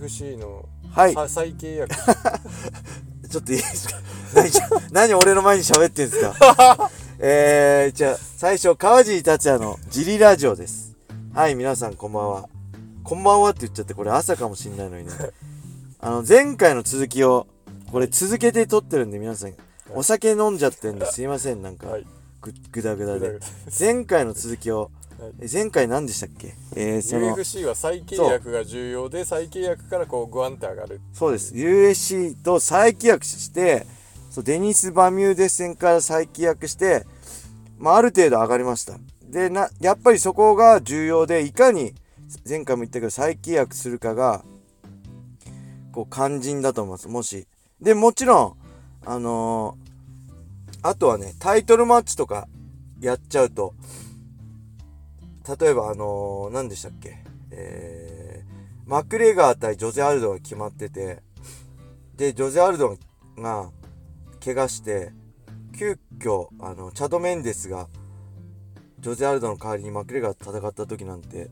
UFC の、はいさ再契約 ちょっといいですか？何何俺の前に喋ってんすか？えー、じゃあ、最初、川尻達也のジリラジオです。はい、皆さんこんばんは。こんばんはって言っちゃって、これ朝かもしんないのにね。あの、前回の続きを、これ続けて撮ってるんで、皆さん、お酒飲んじゃってんですいません、なんか、はいぐぐだぐだで。前回の続きを、前回何でしたっけ？えー、その、UFC は再契約が重要で再契約からこうグワンって上がるそうです。USC と再契約して、そうデニス・バミューデ戦から再契約して、まあ、ある程度上がりました。で、な、やっぱりそこが重要で、いかに、前回も言ったけど、再契約するかが、こう、肝心だと思います。もし。で、もちろん、あのーあとはね、タイトルマッチとかやっちゃうと、例えば、あのー何でしたっけ？えー、マクレガー対ジョゼ・アルドが決まってて、で、ジョゼ・アルドが怪我して、急遽、あの、チャド・メンデスが、ジョゼ・アルドの代わりにマクレガーと戦った時なんて、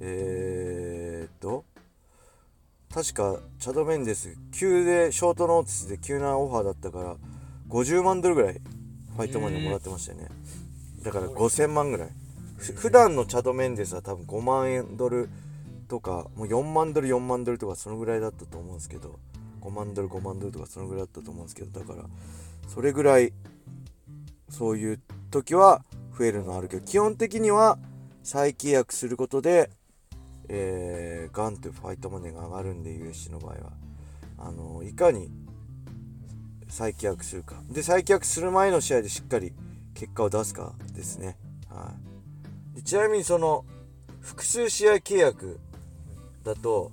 えーっと、確か、チャド・メンデス、急で、ショートノーティスで急なオファーだったから、50万ドルぐらい、ファイトマネーもらってましたよね。だから5000万ぐらい。普段のチャド・メンデスは多分5万円ドルとかもう4万ドル4万ドルとかそのぐらいだったと思うんですけど5万ドル5万ドルとかそのぐらいだったと思うんですけどだからそれぐらいそういう時は増えるのあるけど基本的には再契約することでえーガンとファイトマネーが上がるんで USC の場合は。あのいかに再契約するか。で再契約する前の試合でしっかり結果を出すかですね。はい。ちなみにその複数試合契約だと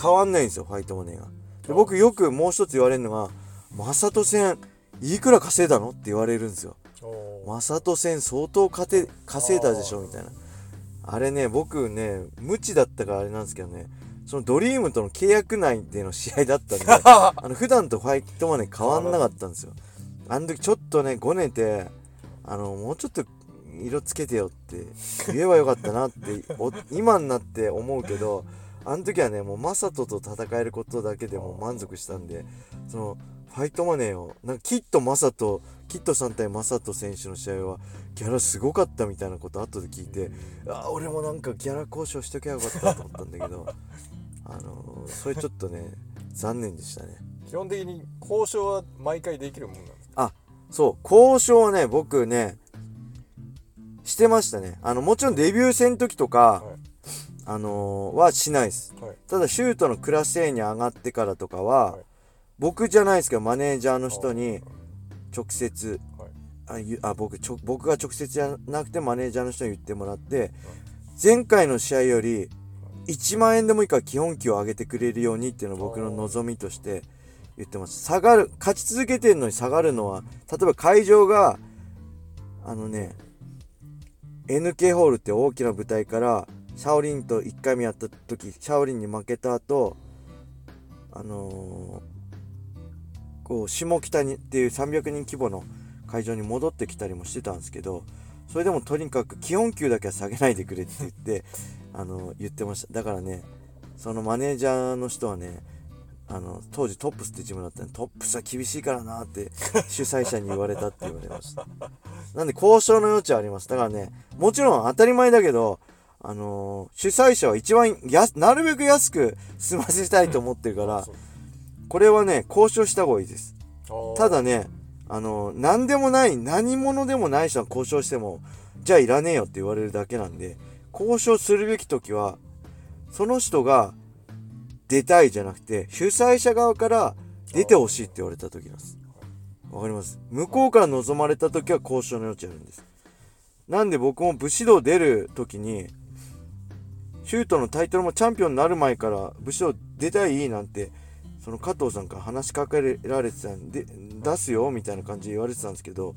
変わんないんですよファイトマネーが。で僕よくもう一つ言われるのが「マサト戦いくら稼いだの?」って言われるんですよ。おー。マサト戦相当稼い稼いだでしょ？みたいな。あれね僕ね無知だったからあれなんですけどねそのドリームとの契約内での試合だったんで あの普段とファイトマネー変わんなかったんですよ。あの時ちょっとねごねてあのもうちょっと色つけてよって言えばよかったなってお今になって思うけどあの時はねもうマサトと戦えることだけでも満足したんでそのファイトマネーをなんかキットマサトキットさん対マサト選手の試合はギャラすごかったみたいなこと後で聞いてあー俺もなんかギャラ交渉しときゃよかったと思ったんだけどあのそれちょっとね残念でしたね。基本的に交渉は毎回できるもんなんですか？そう。交渉はね僕ねしてましたね。あのもちろんデビュー戦の時とか、はい。あのーはしないです。はい。ただシュートのクラス A に上がってからとかは、はい。僕じゃないですけどマネージャーの人に直接あ僕ちょ僕が直接じゃなくてマネージャーの人に言ってもらって前回の試合より1万円でもいいから基本給を上げてくれるようにっていうのを僕の望みとして言ってます。下がる勝ち続けてるのに下がるのは例えば会場があのね NK ホールって大きな舞台からシャオリンと1回目やった時シャオリンに負けた後あのーこう下北にっていう300人規模の会場に戻ってきたりもしてたんですけどそれでもとにかく基本給だけは下げないでくれって言ってあの言ってました。だからねそのマネージャーの人はねあの当時トップスってチームだったんでトップスは厳しいからなって主催者に言われたって言われました。なんで交渉の余地はあります。だからねもちろん当たり前だけどあのー主催者は一番やなるべく安く済ませたいと思ってるから これはね交渉した方がいいです。ただね、あの、何でもない、何者でもない人は交渉しても、じゃあいらねえよって言われるだけなんで、交渉するべき時は、その人が出たいじゃなくて、主催者側から出てほしいって言われた時なんです。わかります？向こうから望まれた時は交渉の余地あるんです。なんで僕も武士道出る時に、シュートのタイトルもチャンピオンになる前から武士道出たいなんてその加藤さんから話しかけられてたんで出すよみたいな感じで言われてたんですけど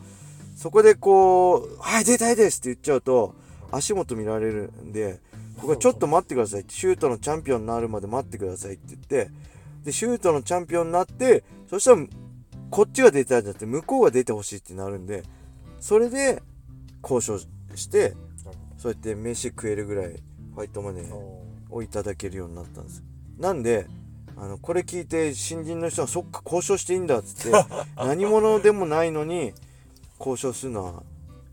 そこでこう「はい出たいです」って言っちゃうと足元見られるんで僕はちょっと待ってくださいシュートのチャンピオンになるまで待ってくださいって言ってでシュートのチャンピオンになってそしたらこっちが出たいんじゃなくて向こうが出てほしいってなるんでそれで交渉してそうやって飯食えるぐらいファイトマネーおをいただけるようになったんです。なんであのこれ聞いて新人の人はそっか交渉していいんだっつって 何者でもないのに交渉するのは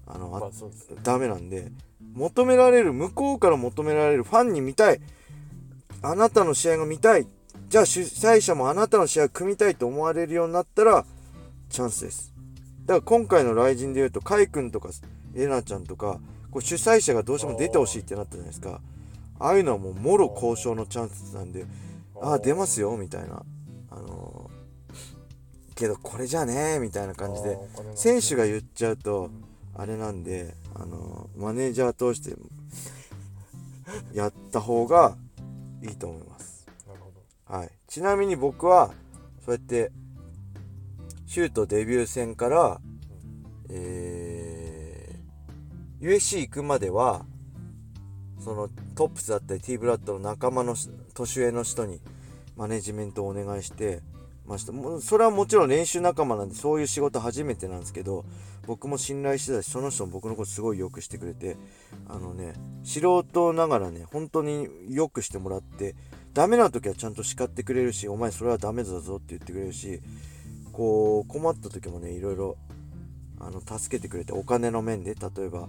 あのあまあね。ダメなんで求められる向こうから求められるファンに見たい。あなたの試合が見たい。じゃあ主催者もあなたの試合を組みたいと思われるようになったらチャンスです。だから今回の雷神でいうとカイ君とかエナちゃんとかこう主催者がどうしても出てほしいってなったじゃないですか。ああいうのはもうもろ交渉のチャンスなんでああ出ますよみたいな。あのーけどこれじゃねえみたいな感じで選手が言っちゃうとあれなんであのマネージャー通してやった方がいいと思います、なるほど。はい、ちなみに僕はそうやってシュートデビュー戦から、えー USC 行くまではそのトップスだったり T ブラッドの仲間のし年上の人にマネジメントをお願いしてました。もうそれはもちろん練習仲間なんでそういう仕事初めてなんですけど僕も信頼してたしその人も僕のことすごいよくしてくれてあのね素人ながらね本当によくしてもらってダメな時はちゃんと叱ってくれるしお前それはダメだぞって言ってくれるしこう困った時もねいろいろあの助けてくれてお金の面で例えば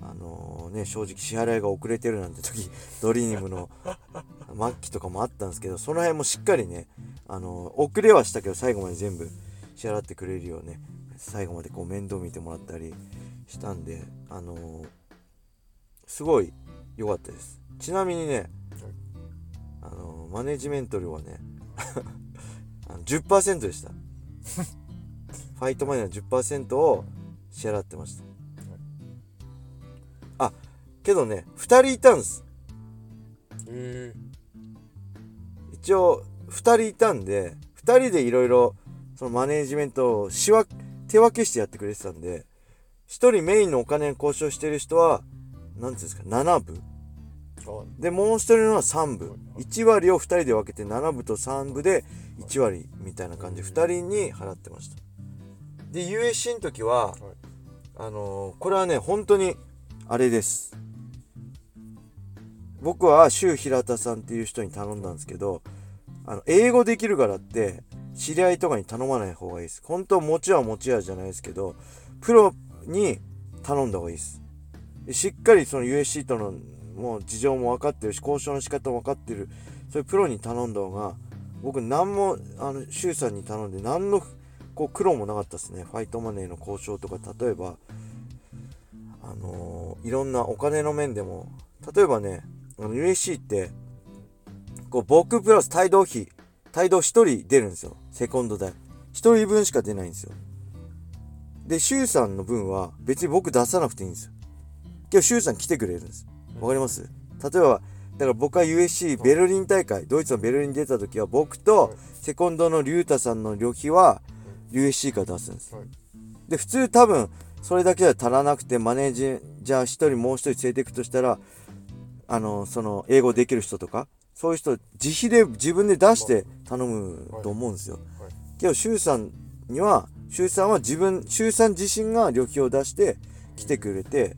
あのね正直支払いが遅れてるなんて時 ドリームの 末期とかもあったんですけどその辺もしっかりねあの遅れはしたけど最後まで全部支払ってくれるようね最後までこう面倒見てもらったりしたんであのすごい良かったです。ちなみにねあのマネジメント料はね あの10%でした。ファイトマネーの10%を支払ってましたあけどね2人いたんです。え一応2人いたんで2人でいろいろそのマネージメントを仕分手分けしてやってくれてたんで1人メインのお金交渉してる人は何ていうんですか7部。でもう1人のは3部。1割を2人で分けて7部と3部で1割みたいな感じで2人に払ってました。で USC の時ははい。あのーこれはね本当にあれです。僕は周平田さんっていう人に頼んだんですけどあの英語できるからって知り合いとかに頼まない方がいいです。本当持ちは持ちやじゃないですけどプロに頼んだ方がいいです。しっかりその USC とのもう事情も分かってるし交渉の仕方も分かってる。そういうプロに頼んだ方が僕何もあの周さんに頼んで何のこう苦労もなかったですね。ファイトマネーの交渉とか例えばあのーいろんなお金の面でも例えばね USC ってこう僕プラス帯同費帯同1人出るんですよ。セコンド代。1人分しか出ないんですよ。で周さんの分は別に僕出さなくていいんですよ。今日周さん来てくれるんです。わかります？例えばだから僕は USC ベルリン大会ドイツのベルリンに出た時は僕とセコンドのリュウタさんの旅費は USC から出すんですはい。で普通多分それだけでは足らなくてマネージャー1人もう1人連れていくとしたらあのその英語できる人とかそういう人自費で自分で出して頼むと思うんですよ。けど周さんには周さんは自分周さん自身が旅費を出して来てくれて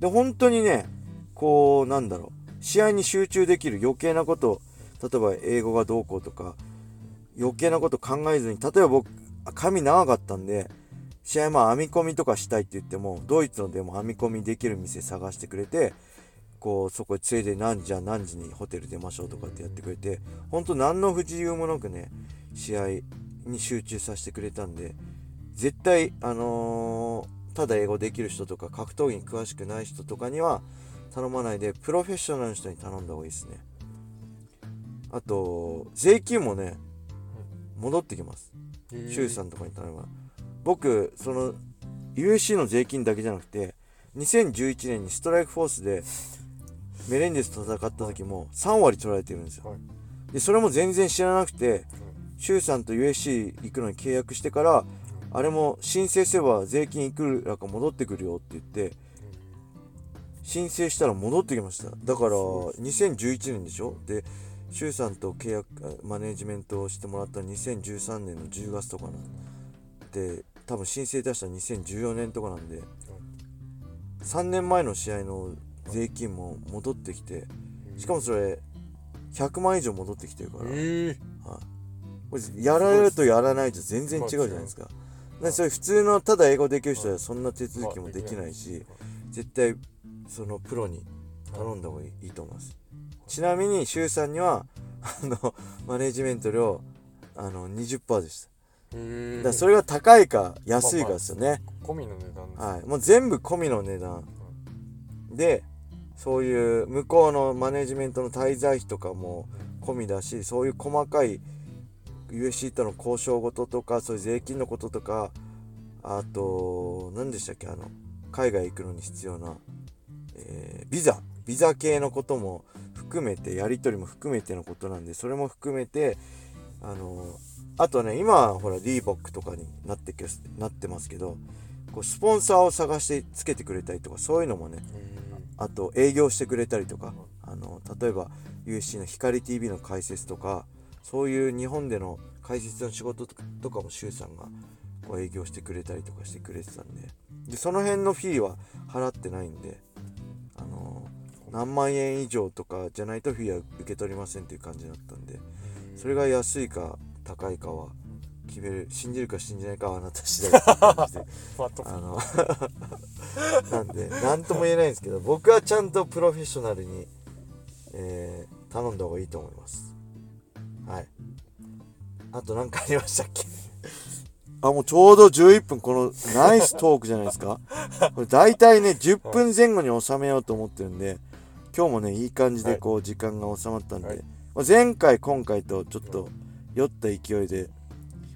で本当にねこうなんだろう試合に集中できる余計なこと例えば英語がどうこうとか余計なこと考えずに例えば僕髪長かったんで試合まあ編み込みとかしたいって言ってもドイツのでも編み込みできる店探してくれてこうそこへ連れて何時は何時にホテル出ましょうとかってやってくれて本当何の不自由もなくね試合に集中させてくれたんで絶対あのーただ英語できる人とか格闘技に詳しくない人とかには頼まないでプロフェッショナルの人に頼んだ方がいいですね。あと税金もね戻ってきます。えー。周さんとかに頼めば僕その USC の税金だけじゃなくて2011年にストライクフォースでメレンデスと戦った時も3割取られてるんですよ。はい。でそれも全然知らなくて周さんと USC 行くのに契約してからあれも申請すれば税金いくらか戻ってくるよって言って申請したら戻ってきました。だから2011年でしょ？で周さんと契約あマネージメントをしてもらったの2013年の10月とかなんで多分申請出したの2014年とかなんで3年前の試合の税金も戻ってきてしかもそれ100万以上戻ってきてるから、ええこれやられるとやらないと全然違うじゃないですか。でそれ普通のただ英語できる人はそんな手続きもできないし絶対そのプロに頼んだ方がいいと思います。ちなみに周さんにはあのマネジメント料あの20%でした。えだからそれが高いか安いかですよね、込みの値段はい。もう全部込みの値段。でそういう向こうのマネジメントの滞在費とかも込みだしそういう細かい USC との交渉事とかそういう税金のこととかあと何でしたっけあの海外行くのに必要な、えービザ。ビザ系のことも含めてやり取りも含めてのことなんでそれも含めてあのあとね今はほらリーボックとかになってけなってますけどこうスポンサーを探してつけてくれたりとかそういうのもねえあと営業してくれたりとかあの例えば USC の光 TV の解説とかそういう日本での解説の仕事とかも周さんがこう営業してくれたりとかしてくれてたんで。でその辺のフィーは払ってないんであの何万円以上とかじゃないとフィーは受け取りませんっていう感じだったんで。えそれが安いか高いかは決める信じるか信じないかはあなた次第で。あの なんで何とも言えないんですけど僕はちゃんとプロフェッショナルに、えー頼んだ方がいいと思います。はい。あと何かありましたっけ？あもうちょうど11分このナイストークじゃないですか。これ大体ね10分前後に収めようと思ってるんで今日もねいい感じでこう時間が収まったんで、はい。まあ前回今回とちょっと酔った勢いで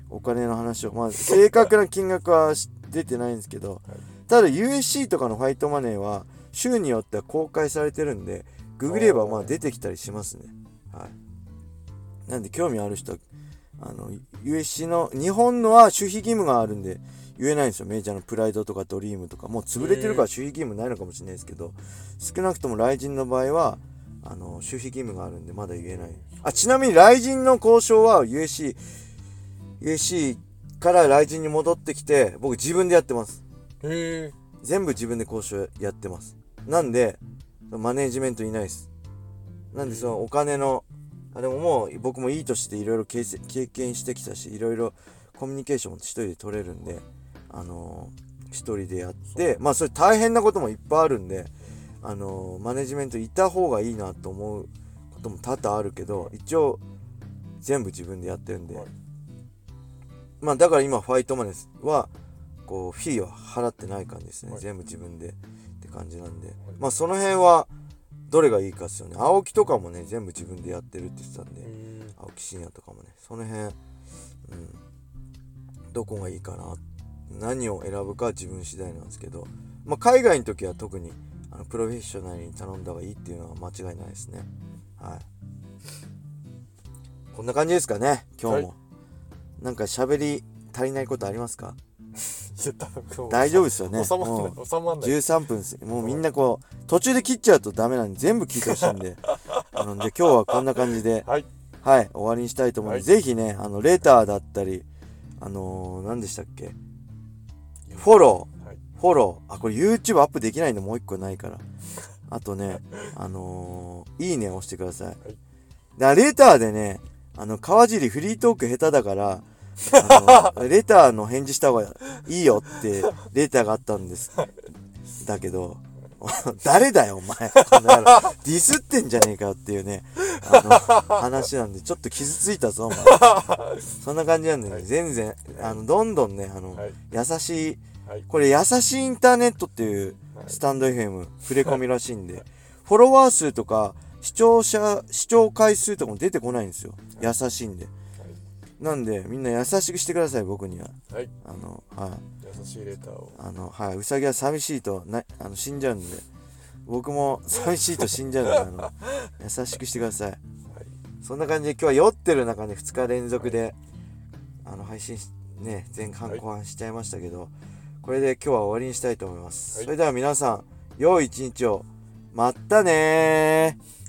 お金の話をまあ 正確な金額はし出てないんですけど、ただ USC とかのファイトマネーは州によっては公開されてるんでググればまあ出てきたりしますね。はい。なんで興味ある人はあの USC の日本のは守秘義務があるんで言えないんですよ。メジャーのプライドとかドリームとか。もう潰れてるから守秘義務ないのかもしれないですけど少なくとも雷神の場合はあの守秘義務があるんでまだ言えない。あちなみに雷神の交渉は USC USC から雷神に戻ってきて僕自分でやってます。え全部自分で交渉やってます。なんでマネージメントいないです。なんでそのお金のあでももう僕もいい年でいろいろ経験してきたしいろいろコミュニケーションも一人で取れるんであのー一人でやってまあそれ大変なこともいっぱいあるんであのーマネジメントいた方がいいなと思うことも多々あるけど一応全部自分でやってるんで、はい。まあだから今ファイトマネーはこうフィーは払ってない感じですね、はい。全部自分でって感じなんで、まあその辺はどれがいいかですよね。青木とかもね全部自分でやってるって言ってたんで、え青木真也とかもね。その辺うん。どこがいいかな。何を選ぶかは自分次第なんですけど、まあ、海外の時は特にあのプロフェッショナルに頼んだ方がいいっていうのは間違いないですね。はい。こんな感じですかね今日も、はなんか喋り足りないことありますか？大丈夫ですよね。収まんもない収まんない。13分です。もうみんなこう途中で切っちゃうとダメなんで全部聞いてほしいんで。あので今日はこんな感じで。はい。はい。終わりにしたいと思うので、ぜひねあのレターだったりあのー、何でしたっけ？フォロー。はいフォロー。あこれ YouTube アップできないのもう一個ないから。あとね あのー、いいねを押してください、でレターでねあの川尻フリートーク下手だからあの レターの返事した方がいいよってレターがあったんです。だけど 誰だよお前。この野郎。ディスってんじゃねえかよっていうねあの話なんでちょっと傷ついたぞお前。そんな感じなんでね、全然あのどんどんねあの、はい。優しいはい。これ優しいインターネットっていうスタンド FM 触れ込みらしいんでフォロワー数とか視聴者視聴回数とかも出てこないんですよ。優しいんで。なんでみんな優しくしてください僕には。はい。あのはい。優しいレターを。あのはい。うさぎは寂しいとなあの死んじゃうんで。僕も寂しいと死んじゃうんであの優しくしてください。はい。そんな感じで今日は酔ってる中で2日連続で、あの配信しね前半はい。後半しちゃいましたけど、これで今日は終わりにしたいと思います、はい。それでは皆さん良い一日を。まったねー